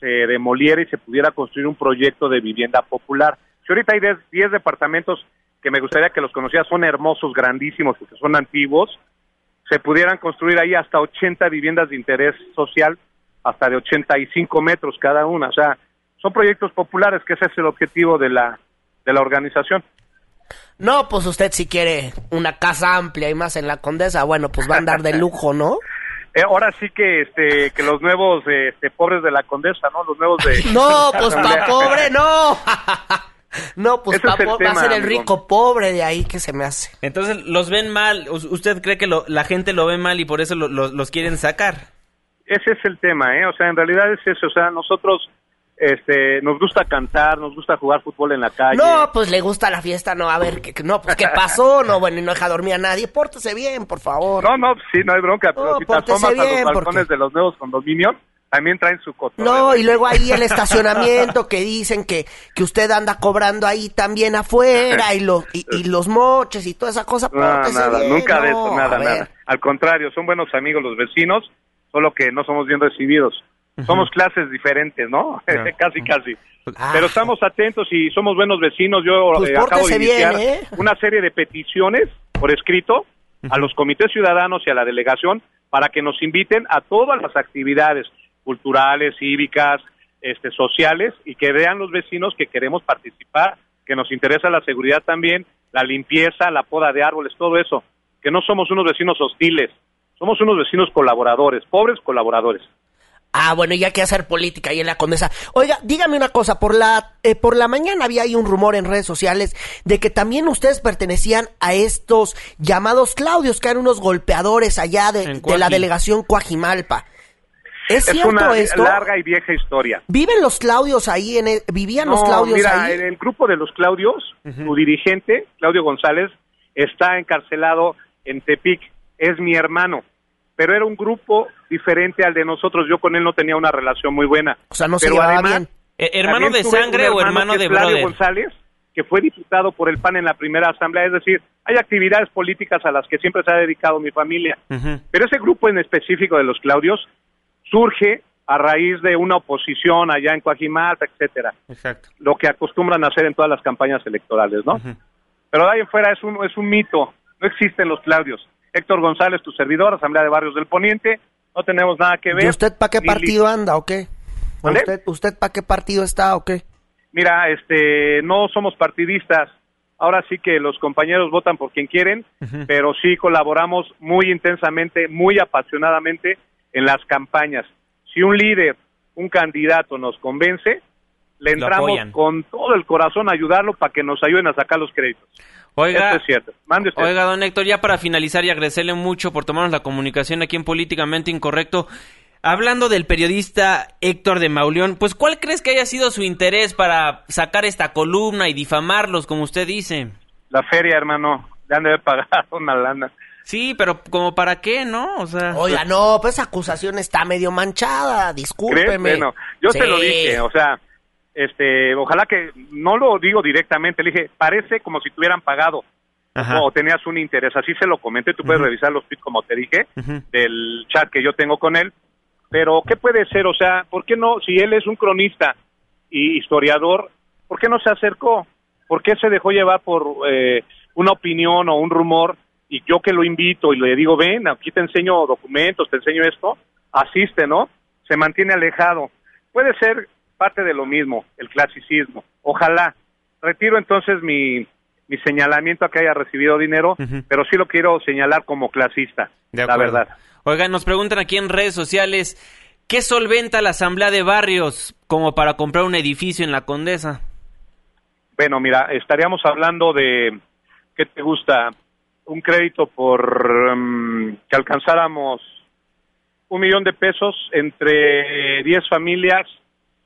se demoliera y se pudiera construir un proyecto de vivienda popular. Si ahorita hay 10 10 departamentos que me gustaría que los conocieras, son hermosos, grandísimos, porque son antiguos, se pudieran construir ahí hasta 80 viviendas de interés social, hasta de 85 metros cada una. O sea, son proyectos populares, que ese es el objetivo de la, de la organización. No, pues usted si quiere una casa amplia y más en la Condesa, bueno, pues va a andar de lujo, ¿no? Eh, ahora sí que este que los nuevos eh, este, pobres de la condesa, ¿no? Los nuevos de No, pues pa' pobre, no. No, pues va, a ser el amigo. rico pobre de ahí que se me hace. Entonces, ¿los ven mal? ¿U- ¿Usted cree que lo- la gente lo ve mal y por eso lo- lo- los quieren sacar? Ese es el tema, ¿eh? O sea, en realidad es eso. O sea, nosotros este, nos gusta cantar, nos gusta jugar fútbol en la calle. No, pues le gusta la fiesta, no, a ver, que, que- no, pues ¿qué pasó? No, bueno, y no deja dormir a nadie, pórtese bien, por favor. No, no, sí, no hay bronca, pero No, si te asomas a bien, los balcones porque- de los nuevos condominios, también traen su cotorreo. No, y luego ahí el estacionamiento que dicen que, que usted anda cobrando ahí también afuera y, lo, y, y los moches y toda esa cosa. No, nada, bien, nunca de eso, nada, a nada. Al contrario, son buenos amigos los vecinos, solo que no somos bien recibidos. Somos clases diferentes, ¿no? casi, casi. Ah. Pero estamos atentos y somos buenos vecinos. Yo Pues eh, acabo de bien, iniciar ¿eh? una serie de peticiones por escrito a los comités ciudadanos y a la delegación para que nos inviten a todas las actividades culturales, cívicas, este, sociales y que vean los vecinos que queremos participar, que nos interesa la seguridad también, la limpieza, la poda de árboles, todo eso. Que no somos unos vecinos hostiles, somos unos vecinos colaboradores, pobres colaboradores. Ah, bueno, ya que hacer política ahí en la condesa. Oiga, dígame una cosa, por la, eh, por la mañana había ahí un rumor en redes sociales de que también ustedes pertenecían a estos llamados Claudios, que eran unos golpeadores allá de, la delegación Coajimalpa. ¿Es, Es cierto una esto? larga y vieja historia. ¿Viven los Claudios ahí? En el- ¿Vivían los No, Claudios mira, ahí? en el grupo de los Claudios, su dirigente, Claudio González, está encarcelado en Tepic. Es mi hermano, pero era un grupo diferente al de nosotros. Yo con él no tenía una relación muy buena. O sea, no se pero llevaba además, bien. Eh, ¿Hermano de sangre o hermano de Flavio brother? González, que fue diputado por el PAN en la primera asamblea. Es decir, hay actividades políticas a las que siempre se ha dedicado mi familia. Pero ese grupo en específico de los Claudios surge a raíz de una oposición allá en Coajimalpa, etcétera Exacto. lo que acostumbran a hacer en todas las campañas electorales, ¿no? Pero de ahí en fuera es un, es un mito, no existen los Claudios. Héctor González, tu servidor, Asamblea de Barrios del Poniente, no tenemos nada que ver. ¿Y usted para qué partido li- anda o qué? ¿O ¿Mande? ¿Usted, usted para qué partido está o qué? Mira, este, no somos partidistas. Ahora sí que los compañeros votan por quien quieren, pero sí colaboramos muy intensamente, muy apasionadamente en las campañas. Si un líder, un candidato nos convence, le entramos con todo el corazón a ayudarlo para que nos ayuden a sacar los créditos. Oiga, Esto es cierto. Mande usted. Oiga, don Héctor, ya para finalizar y agradecerle mucho por tomarnos la comunicación aquí en Políticamente Incorrecto. Hablando del periodista Héctor de Mauleón, pues ¿cuál crees que haya sido su interés para sacar esta columna y difamarlos, como usted dice? La feria, hermano, le han de haber pagado una lana. Sí, pero como para qué, ¿no? O sea, Oiga, no, pues esa acusación está medio manchada, ¿Crees? discúlpeme. Bueno, yo Sí. te lo dije, o sea, este, ojalá que no lo digo directamente, le dije, parece como si te hubieran pagado Ajá. o tenías un interés, así se lo comenté, tú puedes revisar los tweets como te dije, del chat que yo tengo con él, pero ¿qué puede ser? O sea, ¿por qué no, si él es un cronista y historiador, ¿por qué no se acercó? ¿Por qué se dejó llevar por eh, una opinión o un rumor? Y yo que lo invito y le digo, ven, aquí te enseño documentos, te enseño esto, asiste, ¿no? Se mantiene alejado. Puede ser parte de lo mismo, el clasicismo. Ojalá. Retiro entonces mi, mi señalamiento a que haya recibido dinero, pero sí lo quiero señalar como clasista, De la verdad. Oiga, nos preguntan aquí en redes sociales, ¿qué solventa la Asamblea de Barrios como para comprar un edificio en la Condesa? Bueno, mira, estaríamos hablando de, ¿qué te gusta? Un crédito por mm, que alcanzáramos un millón de pesos entre 10 familias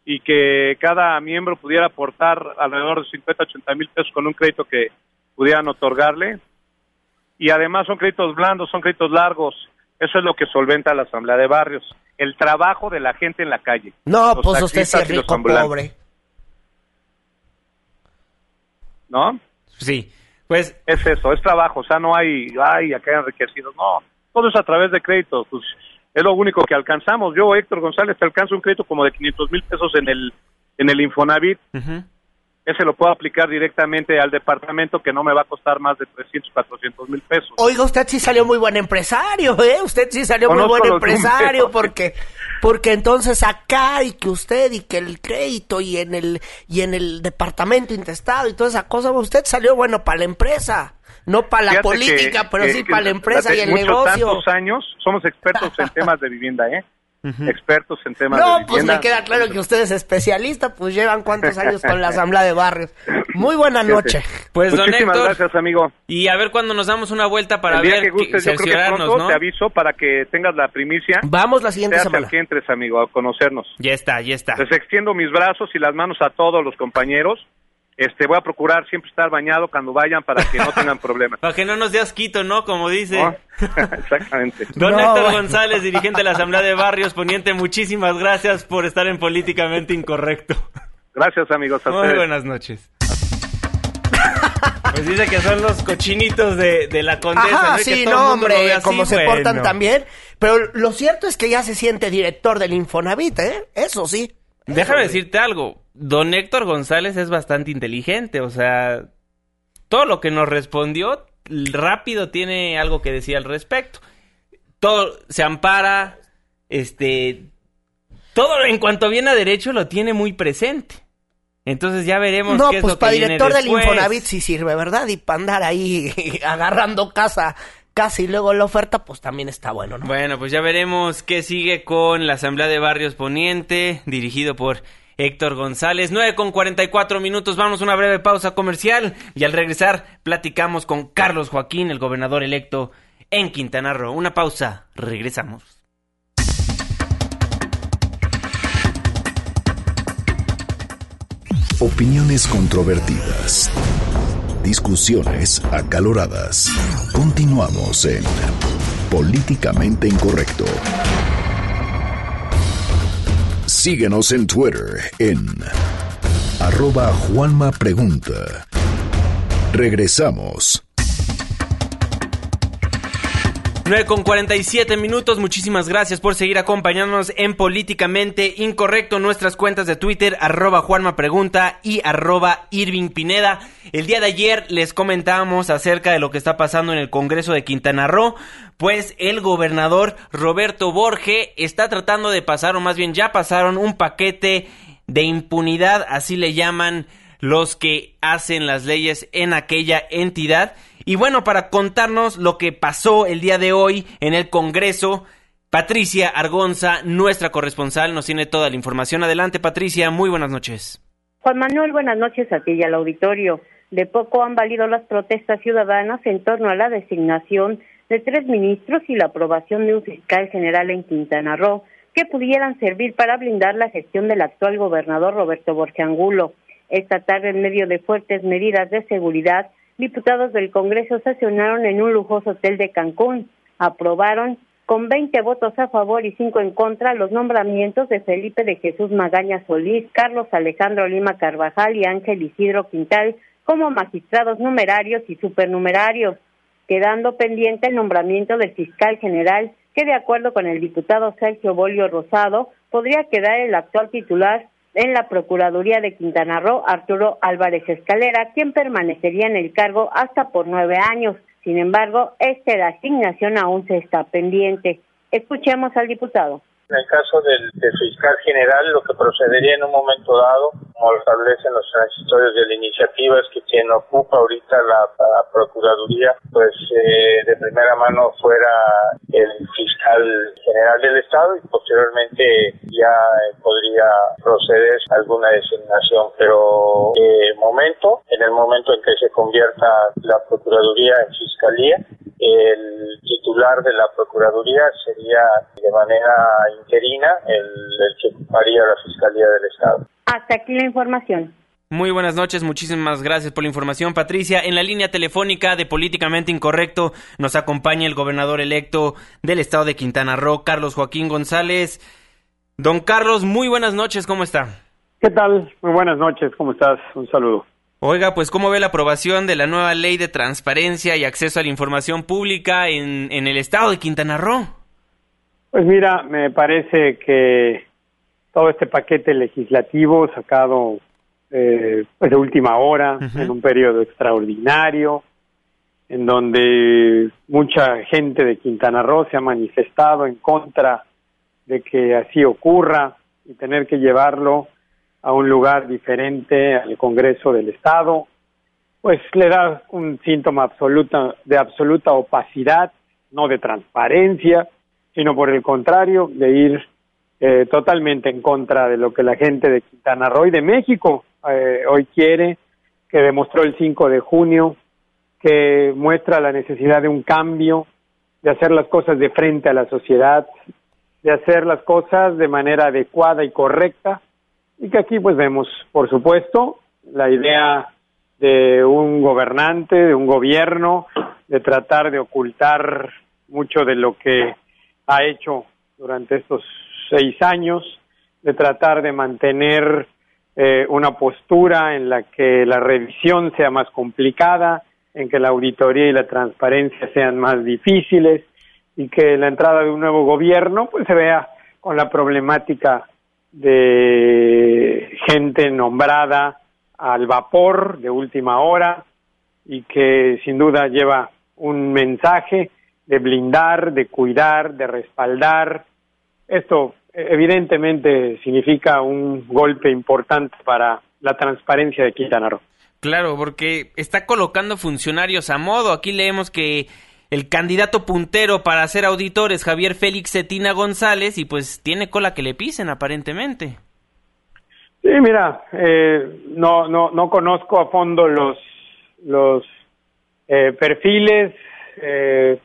y que cada miembro pudiera aportar alrededor de 50, 80 mil pesos con un crédito que pudieran otorgarle. Y además son créditos blandos, son créditos largos. Eso es lo que solventa la Asamblea de Barrios. El trabajo de la gente en la calle. No, Los pues usted sí taxistas es y los rico pobre. ¿No? Sí, pues es eso, es trabajo, o sea, no hay, ay, acá hay enriquecidos, no, todo es a través de créditos, pues es lo único que alcanzamos. Yo, Héctor González, te alcanzo un crédito como de 500 mil pesos en el, en el Infonavit, ujú. ese lo puedo aplicar directamente al departamento que no me va a costar más de 300, 400 mil pesos. Oiga, usted sí salió muy buen empresario, ¿eh? Usted sí salió muy buen empresario números. porque porque entonces acá y que usted y que el crédito y en el y en el departamento intestado y toda esa cosa, usted salió bueno para la empresa, no para la Fíjate política, que- pero que- sí que para la empresa y el muchos negocio. tantos años somos expertos en temas de vivienda, ¿eh? expertos en temas no, de pues me queda claro que usted es especialista, pues llevan cuántos años con la Asamblea de Barrios. Muy buena noche. Pues don Muchísimas Héctor, gracias, amigo. y a ver cuándo nos damos una vuelta para El día ver, que gustes, yo creo que pronto ¿no? te aviso para que tengas la primicia. Vamos la siguiente Te semana. que entres, amigo, a conocernos. Ya está, ya está. Les extiendo mis brazos y las manos a todos los compañeros. Este, voy a procurar siempre estar bañado cuando vayan para que no tengan problemas. Para que no nos dé asquito, ¿no? Como dice. ¿no? Exactamente. Don No, Héctor bueno. González, dirigente de la Asamblea de Barrios Poniente, muchísimas gracias por estar en Políticamente Incorrecto. Gracias, amigos. A Muy ustedes. buenas noches. Pues dice que son los cochinitos de, de la condesa. Ajá, ¿no? Que sí, no, hombre, así, como se bueno. portan también. Pero lo cierto es que ya se siente director del Infonavit, ¿eh? Eso sí. Déjame decirte algo. Don Héctor González es bastante inteligente. O sea, todo lo que nos respondió rápido tiene algo que decir al respecto. Todo se ampara, este, todo en cuanto viene a derecho lo tiene muy presente. Entonces ya veremos No, qué es pues lo que para viene director del. Infonavit sí sirve, ¿verdad? Y para andar ahí agarrando casa, y luego la oferta, pues también está bueno, ¿no? Bueno, pues ya veremos qué sigue con la Asamblea de Barrios Poniente, dirigido por Héctor González. 9 con 44 minutos, vamos a una breve pausa comercial y al regresar platicamos con Carlos Joaquín, el gobernador electo en Quintana Roo. Una pausa, regresamos. Opiniones controvertidas. Discusiones acaloradas. Continuamos en Políticamente Incorrecto. Síguenos en Twitter en arroba Juanma Pregunta. Regresamos. 9 con 47 minutos, muchísimas gracias por seguir acompañándonos en Políticamente Incorrecto, nuestras cuentas de Twitter, arroba Juanma Pregunta y arroba Irving Pineda. El día de ayer les comentábamos acerca de lo que está pasando en el Congreso de Quintana Roo, pues el gobernador Roberto Borge está tratando de pasar, o más bien ya pasaron, un paquete de impunidad, así le llaman los que hacen las leyes en aquella entidad. Y bueno, para contarnos lo que pasó el día de hoy en el Congreso, Patricia Argonza, nuestra corresponsal, nos tiene toda la información. Adelante, Patricia, muy buenas noches. Juan Manuel, buenas noches a ti y al auditorio. De poco han valido las protestas ciudadanas en torno a la designación de tres ministros y la aprobación de un fiscal general en Quintana Roo que pudieran servir para blindar la gestión del actual gobernador Roberto Borge Angulo. Esta tarde, en medio de fuertes medidas de seguridad, diputados del Congreso sesionaron en un lujoso hotel de Cancún. Aprobaron con 20 votos a favor y 5 en contra los nombramientos de Felipe de Jesús Magaña Solís, Carlos Alejandro Lima Carvajal y Ángel Isidro Quintal como magistrados numerarios y supernumerarios, quedando pendiente el nombramiento del fiscal general que de acuerdo con el diputado Sergio Bolio Rosado podría quedar el actual titular en la Procuraduría de Quintana Roo, Arturo Álvarez Escalera, quien permanecería en el cargo hasta por nueve años. Sin embargo, esta asignación aún se está pendiente. Escuchemos al diputado. En el caso del, del, fiscal general, lo que procedería en un momento dado, como lo establecen los transitorios de la iniciativa, es que quien ocupa ahorita la, Procuraduría, pues eh, de primera mano fuera el fiscal general del Estado y posteriormente ya eh, podría proceder alguna designación. Pero de momento, en el momento en que se convierta la Procuraduría en Fiscalía, el titular de la Procuraduría sería de manera interina el, el, que ocuparía la Fiscalía del Estado. Hasta aquí la información. Muy buenas noches, muchísimas gracias por la información, Patricia. En la línea telefónica de Políticamente Incorrecto nos acompaña el gobernador electo del estado de Quintana Roo, Carlos Joaquín González. Don Carlos, muy buenas noches, ¿cómo está? ¿Qué tal? Muy buenas noches, ¿cómo estás? Un saludo. Oiga, pues ¿cómo ve la aprobación de la nueva ley de transparencia y acceso a la información pública en, en el estado de Quintana Roo? Pues mira, me parece que todo este paquete legislativo sacado eh, pues de última hora, uh -huh. en un periodo extraordinario, en donde mucha gente de Quintana Roo se ha manifestado en contra de que así ocurra y tener que llevarlo a un lugar diferente al Congreso del Estado, pues le da un síntoma absoluta de absoluta opacidad, no de transparencia, sino por el contrario, de ir eh, totalmente en contra de lo que la gente de Quintana Roo y de México eh, hoy quiere, que demostró el 5 de junio, que muestra la necesidad de un cambio, de hacer las cosas de frente a la sociedad, de hacer las cosas de manera adecuada y correcta, y que aquí pues vemos, por supuesto, la idea de un gobernante, de un gobierno, de tratar de ocultar mucho de lo que ha hecho durante estos seis años, de tratar de mantener eh, una postura en la que la revisión sea más complicada, en que la auditoría y la transparencia sean más difíciles y que la entrada de un nuevo gobierno pues se vea con la problemática de gente nombrada al vapor de última hora y que sin duda lleva un mensaje de blindar, de cuidar, de respaldar. Esto evidentemente significa un golpe importante para la transparencia de Quintana Roo. Claro, porque está colocando funcionarios a modo. Aquí leemos que el candidato puntero para ser auditor es Javier Félix Cetina González y pues tiene cola que le pisen aparentemente. Sí, mira, eh, no, no, no conozco a fondo los, los eh, perfiles, eh,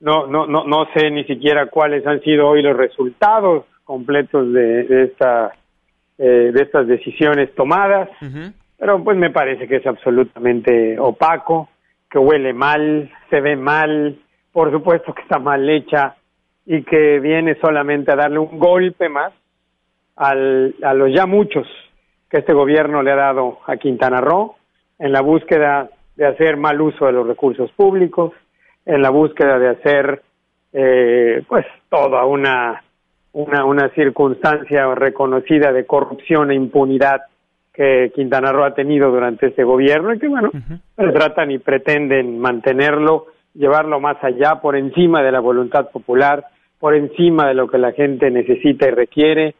no, no, no, no sé ni siquiera cuáles han sido hoy los resultados completos de, esta, de estas decisiones tomadas, pero pues me parece que es absolutamente opaco, que huele mal, se ve mal, por supuesto que está mal hecha y que viene solamente a darle un golpe más al, a los ya muchos que este gobierno le ha dado a Quintana Roo en la búsqueda de hacer mal uso de los recursos públicos, en la búsqueda de hacer eh, pues toda una, una, una circunstancia reconocida de corrupción e impunidad que Quintana Roo ha tenido durante este gobierno y que bueno, tratan y pretenden mantenerlo, llevarlo más allá, por encima de la voluntad popular, por encima de lo que la gente necesita y requiere,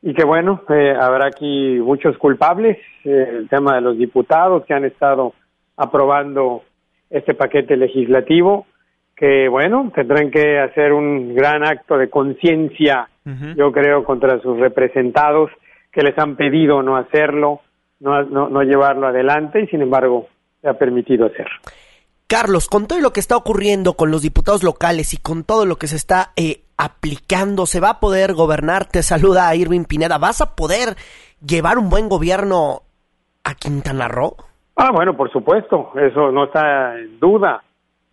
y que bueno, eh, habrá aquí muchos culpables, eh, el tema de los diputados que han estado aprobando este paquete legislativo, que bueno, tendrán que hacer un gran acto de conciencia, yo creo, contra sus representados que les han pedido no hacerlo, no, no, no llevarlo adelante y sin embargo se ha permitido hacer. Carlos, con todo lo que está ocurriendo con los diputados locales y con todo lo que se está eh, aplicando, ¿se va a poder gobernar? Te saluda a Irving Pineda. ¿Vas a poder llevar un buen gobierno a Quintana Roo? Ah, bueno, por supuesto, eso no está en duda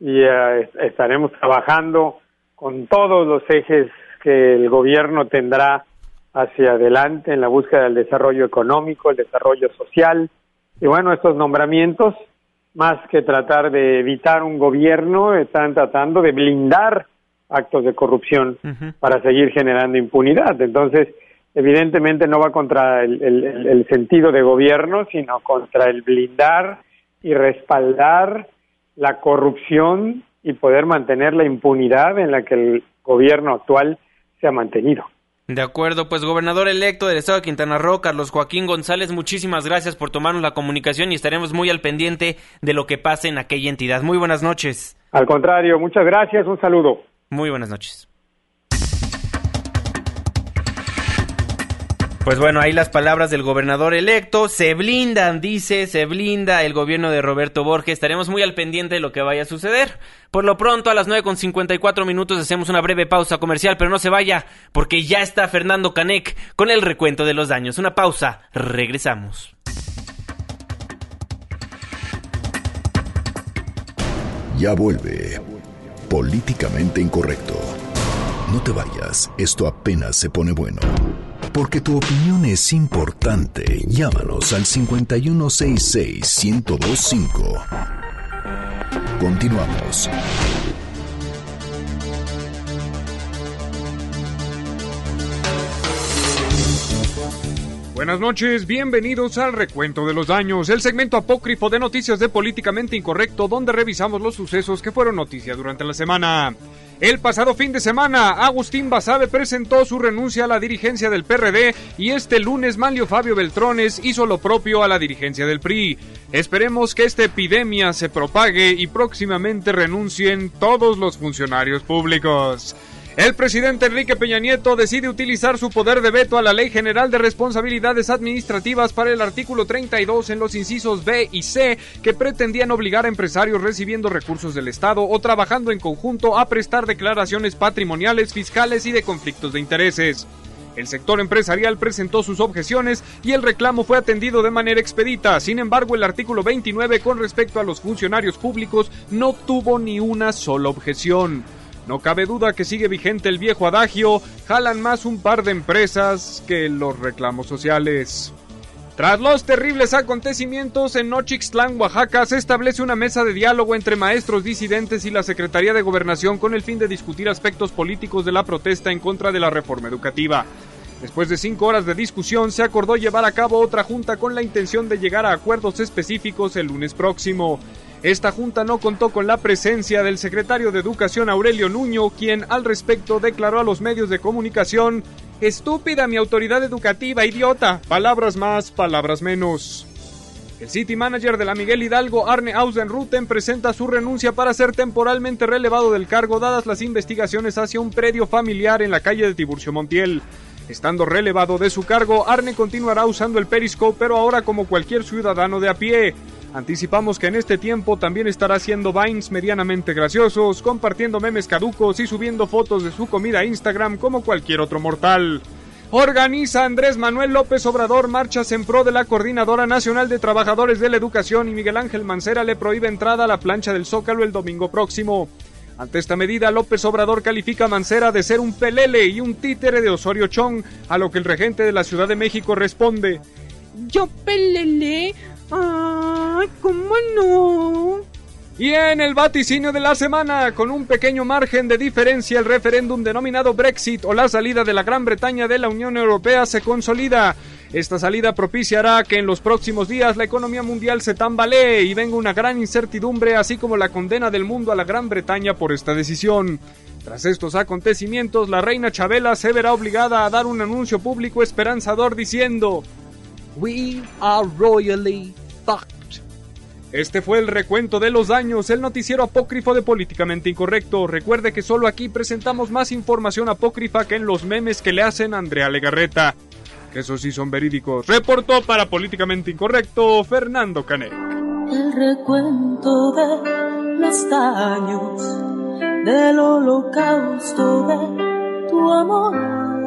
y eh, estaremos trabajando con todos los ejes que el gobierno tendrá hacia adelante en la búsqueda del desarrollo económico, el desarrollo social y bueno, estos nombramientos más que tratar de evitar un gobierno, están tratando de blindar actos de corrupción para seguir generando impunidad. Entonces, evidentemente no va contra el, sentido de gobierno, sino contra el blindar y respaldar la corrupción y poder mantener la impunidad en la que el gobierno actual se ha mantenido. De acuerdo, pues gobernador electo del estado de Quintana Roo, Carlos Joaquín González, muchísimas gracias por tomarnos la comunicación y estaremos muy al pendiente de lo que pase en aquella entidad. Muy buenas noches. Al contrario, muchas gracias, un saludo. Muy buenas noches. Pues bueno, ahí las palabras del gobernador electo. Se blindan, dice, se blinda el gobierno de Roberto Borges. Estaremos muy al pendiente de lo que vaya a suceder. Por lo pronto, a las 9 con 54 minutos hacemos una breve pausa comercial, pero no se vaya, porque ya está Fernando Canec con el recuento de los daños. Una pausa, regresamos. Ya vuelve. Políticamente incorrecto. No te vayas, esto apenas se pone bueno. Porque tu opinión es importante. Llámanos al 5166-1025. Continuamos. Buenas noches, bienvenidos al recuento de los daños, el segmento apócrifo de noticias de Políticamente Incorrecto, donde revisamos los sucesos que fueron noticia durante la semana. El pasado fin de semana, Agustín Basabe presentó su renuncia a la dirigencia del PRD y este lunes Manlio Fabio Beltrones hizo lo propio a la dirigencia del PRI. Esperemos que esta epidemia se propague y próximamente renuncien todos los funcionarios públicos. El presidente Enrique Peña Nieto decide utilizar su poder de veto a la Ley General de Responsabilidades Administrativas para el artículo 32 en los incisos B y C que pretendían obligar a empresarios recibiendo recursos del Estado o trabajando en conjunto a prestar declaraciones patrimoniales, fiscales y de conflictos de intereses. El sector empresarial presentó sus objeciones y el reclamo fue atendido de manera expedita. Sin embargo, el artículo 29 con respecto a los funcionarios públicos no tuvo ni una sola objeción. No cabe duda que sigue vigente el viejo adagio, jalan más un par de empresas que los reclamos sociales. Tras los terribles acontecimientos en Nochixtlán, Oaxaca, se establece una mesa de diálogo entre maestros disidentes y la Secretaría de Gobernación con el fin de discutir aspectos políticos de la protesta en contra de la reforma educativa. Después de cinco horas de discusión, se acordó llevar a cabo otra junta con la intención de llegar a acuerdos específicos el lunes próximo. Esta junta no contó con la presencia del secretario de Educación Aurelio Nuño, quien al respecto declaró a los medios de comunicación Estúpida mi autoridad educativa, idiota. Palabras más, palabras menos. El City Manager de la Miguel Hidalgo, Arne Ausenruten, presenta su renuncia para ser temporalmente relevado del cargo dadas las investigaciones hacia un predio familiar en la calle de Tiburcio Montiel. Estando relevado de su cargo, Arne continuará usando el Periscope, pero ahora como cualquier ciudadano de a pie. Anticipamos que en este tiempo también estará haciendo vines medianamente graciosos, compartiendo memes caducos y subiendo fotos de su comida a Instagram como cualquier otro mortal. Organiza Andrés Manuel López Obrador marchas en pro de la Coordinadora Nacional de Trabajadores de la Educación y Miguel Ángel Mancera le prohíbe entrada a la plancha del Zócalo el domingo próximo. Ante esta medida, López Obrador califica a Mancera de ser un pelele y un títere de Osorio Chong, a lo que el regente de la Ciudad de México responde: ¿Yo pelele? ¡Ay, cómo no! Y en el vaticinio de la semana, con un pequeño margen de diferencia, el referéndum denominado Brexit o la salida de la Gran Bretaña de la Unión Europea se consolida. Esta salida propiciará que en los próximos días la economía mundial se tambalee y venga una gran incertidumbre, así como la condena del mundo a la Gran Bretaña por esta decisión. Tras estos acontecimientos, la reina Chabela se verá obligada a dar un anuncio público esperanzador diciendo We are royally fucked. Este fue el recuento de los daños, el noticiero apócrifo de Políticamente Incorrecto. Recuerde que solo aquí presentamos más información apócrifa que en los memes que le hacen a Andrea Legarreta. Que esos sí son verídicos. Reportó para Políticamente Incorrecto Fernando Canet. El recuento de los daños del holocausto de tu amor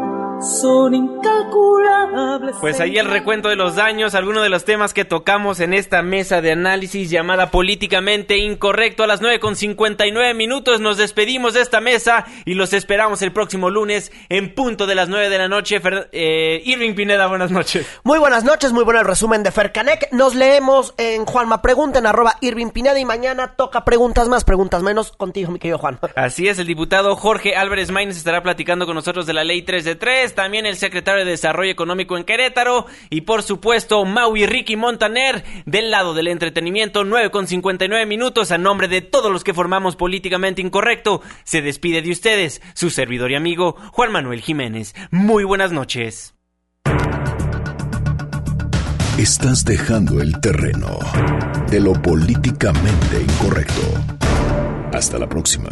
son incalculables. Pues ahí el recuento de los daños, algunos de los temas que tocamos en esta mesa de análisis llamada políticamente incorrecto a las 9 con 59 minutos. Nos despedimos de esta mesa y los esperamos el próximo lunes en punto de las 9 de la noche. eh, Irving Pineda, buenas noches. Muy buenas noches, muy bueno el resumen de Fercanec. Nos leemos en Juanma Pregunta en arroba Irving Pineda y mañana toca preguntas más, preguntas menos contigo, mi querido Juan. Así es, el diputado Jorge Álvarez Maínez estará platicando con nosotros de la ley 3 de 3 también el secretario de Desarrollo Económico en Querétaro y por supuesto Mau y Ricky Montaner del lado del entretenimiento 9 con 59 minutos a nombre de todos los que formamos políticamente incorrecto se despide de ustedes su servidor y amigo Juan Manuel Jiménez muy buenas noches Estás dejando el terreno de lo políticamente incorrecto. Hasta la próxima.